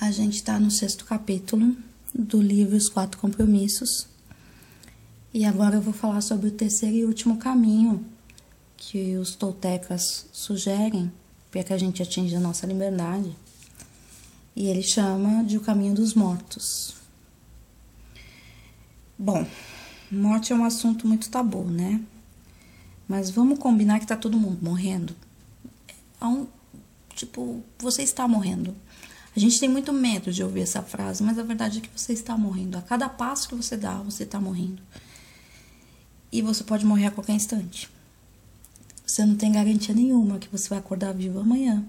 A gente está no sexto capítulo do livro Os Quatro Compromissos. E agora eu vou falar sobre o terceiro e último caminho que os toltecas sugerem para que a gente atinja a nossa liberdade. E ele chama de o caminho dos mortos. Bom, morte é um assunto muito tabu, né? Mas vamos combinar que tá todo mundo morrendo. É um, tipo, você está morrendo. A gente tem muito medo de ouvir essa frase, mas a verdade é que você está morrendo. A cada passo que você dá, você está morrendo. E você pode morrer a qualquer instante. Você não tem garantia nenhuma que você vai acordar vivo amanhã.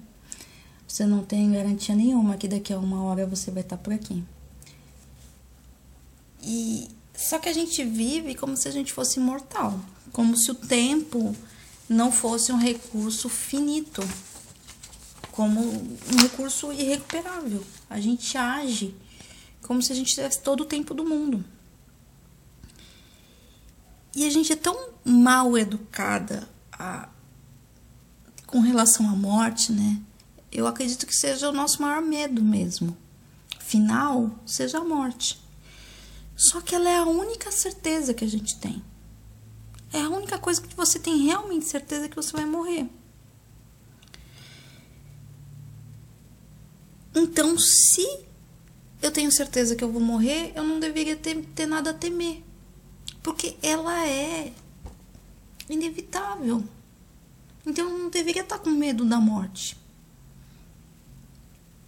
Você não tem garantia nenhuma que daqui a uma hora você vai estar por aqui. E só que a gente vive como se a gente fosse imortal, como se o tempo não fosse um recurso finito como um recurso irrecuperável. A gente age como se a gente tivesse todo o tempo do mundo. E a gente é tão mal educada a, com relação à morte, né? Eu acredito que seja o nosso maior medo mesmo. Final seja a morte. Só que ela é a única certeza que a gente tem. É a única coisa que você tem realmente certeza que você vai morrer. Então, se eu tenho certeza que eu vou morrer, eu não deveria ter, ter nada a temer. Porque ela é inevitável. Então, eu não deveria estar com medo da morte.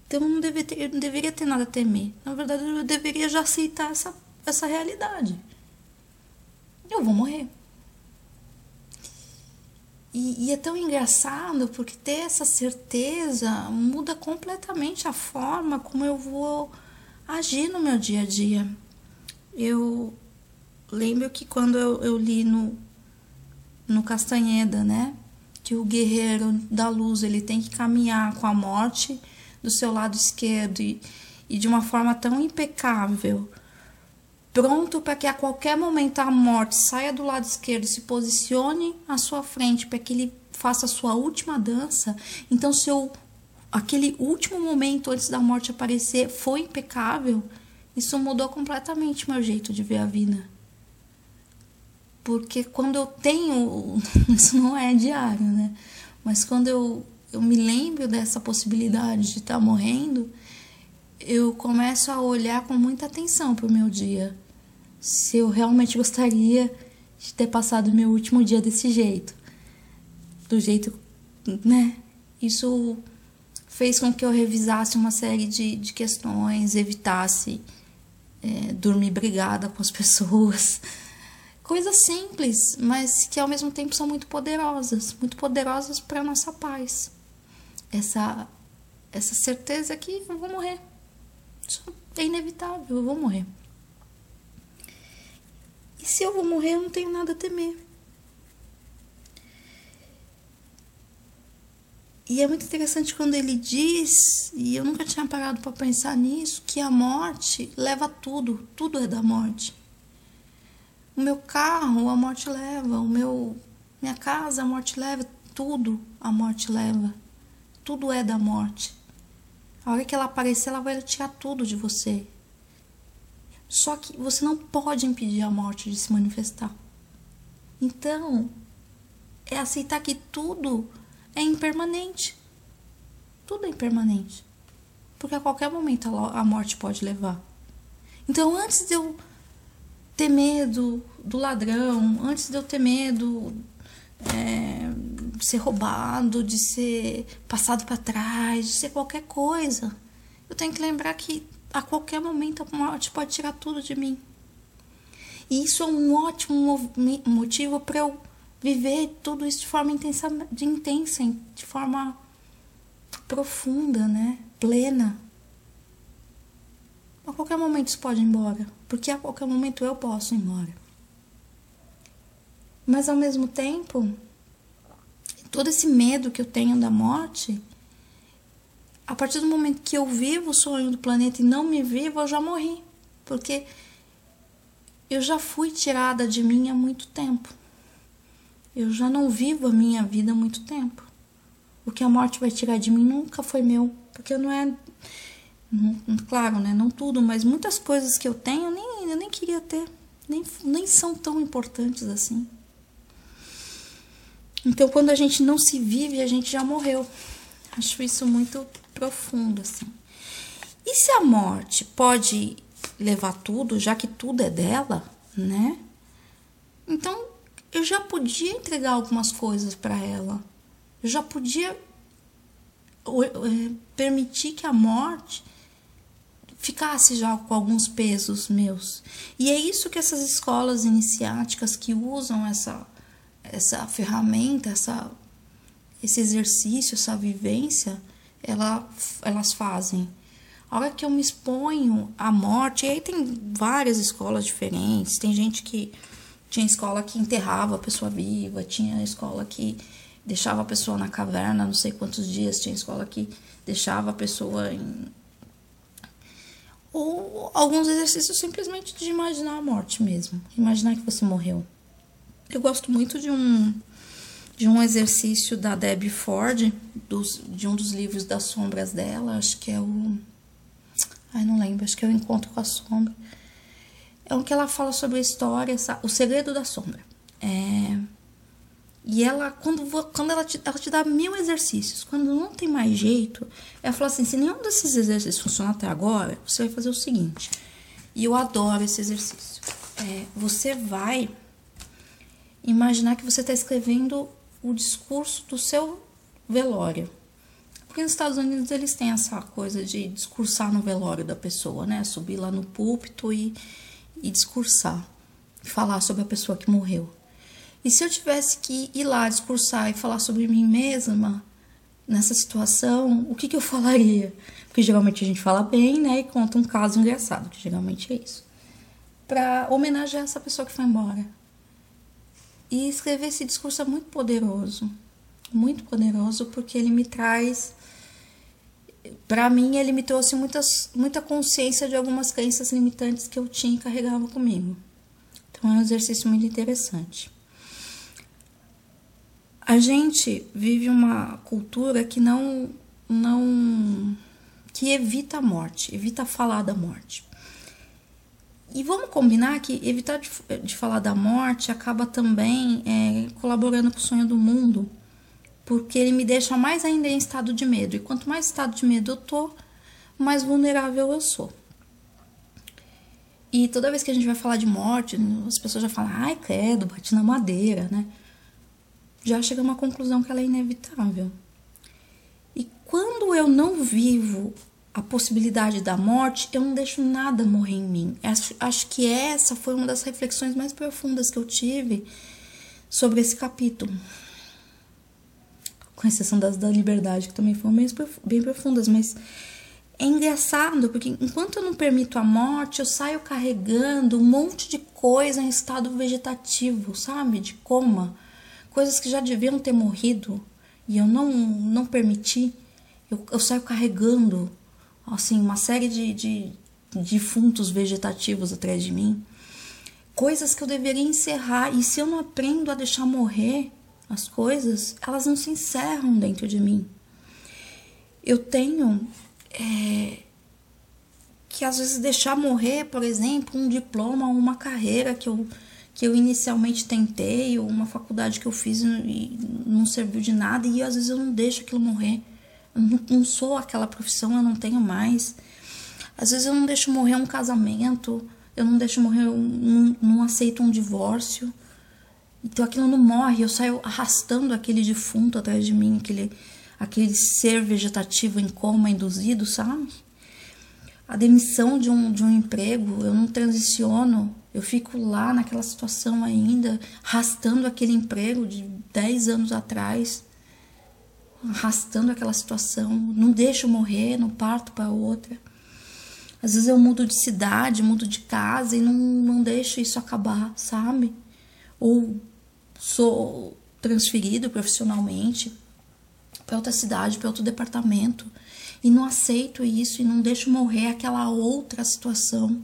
Então, eu não deveria ter, eu não deveria ter nada a temer. Na verdade, eu deveria já aceitar essa, essa realidade. Eu vou morrer. E, e, é tão engraçado porque ter essa certeza muda completamente a forma como eu vou agir no meu dia a dia. Eu lembro que quando eu, eu li no, no Castanheda, né? Que o guerreiro da luz ele tem que caminhar com a morte do seu lado esquerdo e, e de uma forma tão impecável pronto para que a qualquer momento a morte saia do lado esquerdo, se posicione à sua frente para que ele faça a sua última dança. Então, se eu, aquele último momento antes da morte aparecer foi impecável, isso mudou completamente meu jeito de ver a vida. Porque quando eu tenho, isso não é diário, né? Mas quando eu, eu me lembro dessa possibilidade de estar tá morrendo, eu começo a olhar com muita atenção para o meu dia. Se eu realmente gostaria de ter passado meu último dia desse jeito. Do jeito, né? Isso fez com que eu revisasse uma série de, de questões, evitasse é, dormir brigada com as pessoas. Coisas simples, mas que ao mesmo tempo são muito poderosas muito poderosas para nossa paz. Essa, essa certeza que eu vou morrer é inevitável, eu vou morrer. Se eu vou morrer, eu não tenho nada a temer. E é muito interessante quando ele diz, e eu nunca tinha parado para pensar nisso, que a morte leva tudo, tudo é da morte. O meu carro, a morte leva, o meu minha casa, a morte leva, tudo a morte leva. Tudo é da morte. A hora que ela aparecer, ela vai tirar tudo de você. Só que você não pode impedir a morte de se manifestar. Então, é aceitar que tudo é impermanente. Tudo é impermanente. Porque a qualquer momento a morte pode levar. Então, antes de eu ter medo do ladrão, antes de eu ter medo é, de ser roubado, de ser passado para trás, de ser qualquer coisa. Eu tenho que lembrar que a qualquer momento a morte pode tirar tudo de mim. E isso é um ótimo motivo para eu viver tudo isso de forma intensa, de intensa, de forma profunda, né? Plena. A qualquer momento isso pode ir embora, porque a qualquer momento eu posso ir embora. Mas ao mesmo tempo, todo esse medo que eu tenho da morte, a partir do momento que eu vivo o sonho do planeta e não me vivo, eu já morri. Porque eu já fui tirada de mim há muito tempo. Eu já não vivo a minha vida há muito tempo. O que a morte vai tirar de mim nunca foi meu, porque não é Claro, né? Não tudo, mas muitas coisas que eu tenho eu nem, eu nem queria ter. Nem, nem são tão importantes assim. Então, quando a gente não se vive, a gente já morreu. Acho isso muito profundo, assim. E se a morte pode levar tudo, já que tudo é dela, né? Então, eu já podia entregar algumas coisas para ela. Eu já podia permitir que a morte ficasse já com alguns pesos meus. E é isso que essas escolas iniciáticas que usam essa essa ferramenta, essa esse exercício, essa vivência, ela, elas fazem. A hora que eu me exponho à morte, e aí tem várias escolas diferentes, tem gente que tinha escola que enterrava a pessoa viva, tinha escola que deixava a pessoa na caverna não sei quantos dias, tinha escola que deixava a pessoa em. Ou alguns exercícios simplesmente de imaginar a morte mesmo, imaginar que você morreu. Eu gosto muito de um de um exercício da Debbie Ford, dos, de um dos livros das sombras dela, acho que é o. Ai, não lembro, acho que é o Encontro com a Sombra. É um que ela fala sobre a história, o segredo da sombra. É, e ela, quando, quando ela, te, ela te dá mil exercícios, quando não tem mais jeito, ela fala assim: se nenhum desses exercícios funcionar até agora, você vai fazer o seguinte. E eu adoro esse exercício. É, você vai imaginar que você está escrevendo o discurso do seu velório. Porque nos Estados Unidos eles têm essa coisa de discursar no velório da pessoa, né? Subir lá no púlpito e, e discursar, falar sobre a pessoa que morreu. E se eu tivesse que ir lá discursar e falar sobre mim mesma nessa situação, o que, que eu falaria? Porque geralmente a gente fala bem, né? E conta um caso engraçado, que geralmente é isso. Para homenagear essa pessoa que foi embora. E escrever esse discurso é muito poderoso, muito poderoso, porque ele me traz. Para mim, ele me trouxe muitas, muita consciência de algumas crenças limitantes que eu tinha e carregava comigo. Então, é um exercício muito interessante. A gente vive uma cultura que não, não que evita a morte, evita falar da morte. E vamos combinar que evitar de, de falar da morte acaba também é, colaborando com o sonho do mundo, porque ele me deixa mais ainda em estado de medo. E quanto mais estado de medo eu tô, mais vulnerável eu sou. E toda vez que a gente vai falar de morte, as pessoas já falam, ai, credo, bate na madeira, né? Já chega a uma conclusão que ela é inevitável. E quando eu não vivo a possibilidade da morte, eu não deixo nada morrer em mim. Acho, acho que essa foi uma das reflexões mais profundas que eu tive sobre esse capítulo. Com exceção das da liberdade, que também foram bem, bem profundas, mas é engraçado, porque enquanto eu não permito a morte, eu saio carregando um monte de coisa em estado vegetativo, sabe? De coma. Coisas que já deviam ter morrido e eu não, não permiti. Eu, eu saio carregando assim, uma série de, de defuntos vegetativos atrás de mim. Coisas que eu deveria encerrar. E se eu não aprendo a deixar morrer as coisas, elas não se encerram dentro de mim. Eu tenho é, que às vezes deixar morrer, por exemplo, um diploma ou uma carreira que eu, que eu inicialmente tentei, ou uma faculdade que eu fiz e não serviu de nada, e às vezes eu não deixo aquilo morrer. Não, não sou aquela profissão, eu não tenho mais. Às vezes eu não deixo morrer um casamento, eu não deixo morrer, um, não aceito um divórcio. Então aquilo não morre, eu saio arrastando aquele defunto atrás de mim, aquele, aquele ser vegetativo em coma induzido, sabe? A demissão de um, de um emprego, eu não transiciono, eu fico lá naquela situação ainda, arrastando aquele emprego de 10 anos atrás arrastando aquela situação, não deixo morrer, não parto para outra. Às vezes eu mudo de cidade, mudo de casa e não, não deixo isso acabar, sabe? Ou sou transferido profissionalmente para outra cidade, para outro departamento e não aceito isso e não deixo morrer aquela outra situação.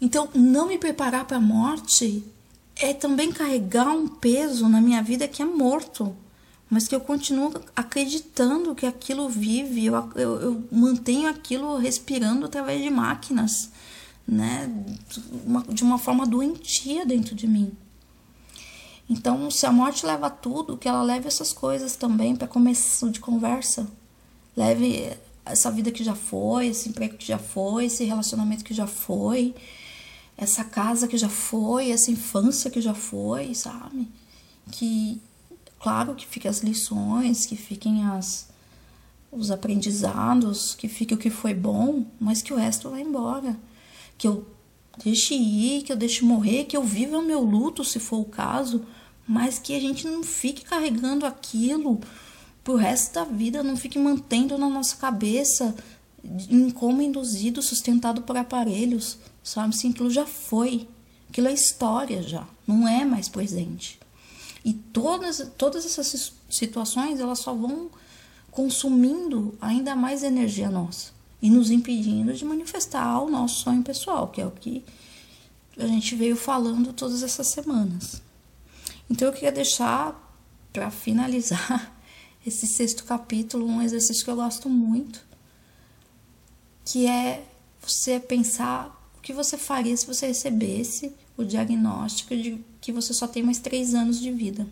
Então, não me preparar para a morte é também carregar um peso na minha vida que é morto mas que eu continuo acreditando que aquilo vive, eu, eu, eu mantenho aquilo respirando através de máquinas, né? De uma forma doentia dentro de mim. Então, se a morte leva tudo, que ela leve essas coisas também para começo de conversa. Leve essa vida que já foi, esse emprego que já foi, esse relacionamento que já foi, essa casa que já foi, essa infância que já foi, sabe? Que Claro que fiquem as lições, que fiquem as, os aprendizados, que fique o que foi bom, mas que o resto vá embora. Que eu deixe ir, que eu deixe morrer, que eu viva o meu luto, se for o caso, mas que a gente não fique carregando aquilo pro resto da vida, não fique mantendo na nossa cabeça em como induzido, sustentado por aparelhos, sabe? Sim, aquilo já foi. Aquilo é história já, não é mais presente. E todas, todas essas situações elas só vão consumindo ainda mais energia nossa e nos impedindo de manifestar o nosso sonho pessoal, que é o que a gente veio falando todas essas semanas. Então eu queria deixar para finalizar esse sexto capítulo um exercício que eu gosto muito, que é você pensar o que você faria se você recebesse o diagnóstico de que você só tem mais três anos de vida.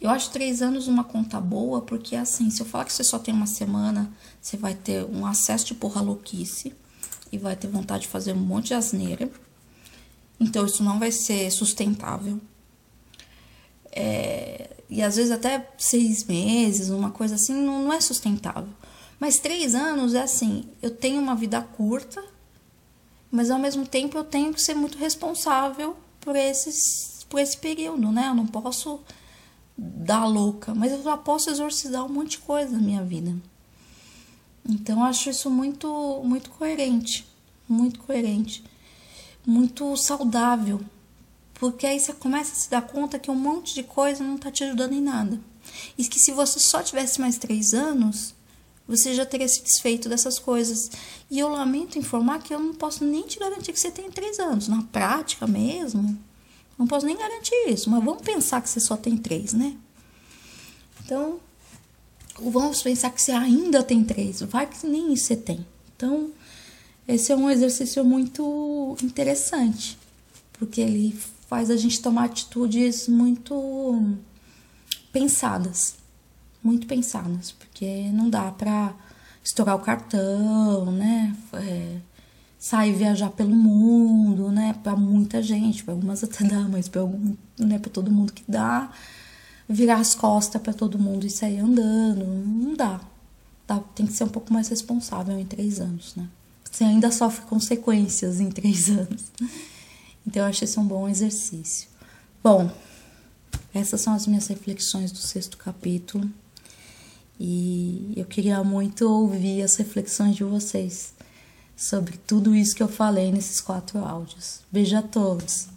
Eu acho três anos uma conta boa, porque assim, se eu falar que você só tem uma semana, você vai ter um acesso de porra louquice e vai ter vontade de fazer um monte de asneira. Então, isso não vai ser sustentável. É, e às vezes até seis meses, uma coisa assim, não, não é sustentável. Mas três anos é assim, eu tenho uma vida curta, mas ao mesmo tempo eu tenho que ser muito responsável por, esses, por esse período, né? Eu não posso dar louca, mas eu já posso exorcizar um monte de coisa na minha vida. Então eu acho isso muito, muito coerente, muito coerente, muito saudável, porque aí você começa a se dar conta que um monte de coisa não tá te ajudando em nada. E que se você só tivesse mais três anos, você já teria se desfeito dessas coisas. E eu lamento informar que eu não posso nem te garantir que você tem três anos. Na prática mesmo, não posso nem garantir isso. Mas vamos pensar que você só tem três, né? Então, vamos pensar que você ainda tem três. Vai que nem isso você tem. Então, esse é um exercício muito interessante. Porque ele faz a gente tomar atitudes muito pensadas muito pensadas, porque não dá para estourar o cartão, né? É, sair viajar pelo mundo, né? Para muita gente, para algumas até dá, mas para né? Todo mundo que dá, virar as costas para todo mundo e sair andando, não dá. dá. Tem que ser um pouco mais responsável em três anos, né? Você ainda sofre consequências em três anos. Então eu acho esse um bom exercício. Bom, essas são as minhas reflexões do sexto capítulo. E eu queria muito ouvir as reflexões de vocês sobre tudo isso que eu falei nesses quatro áudios. Beijo a todos!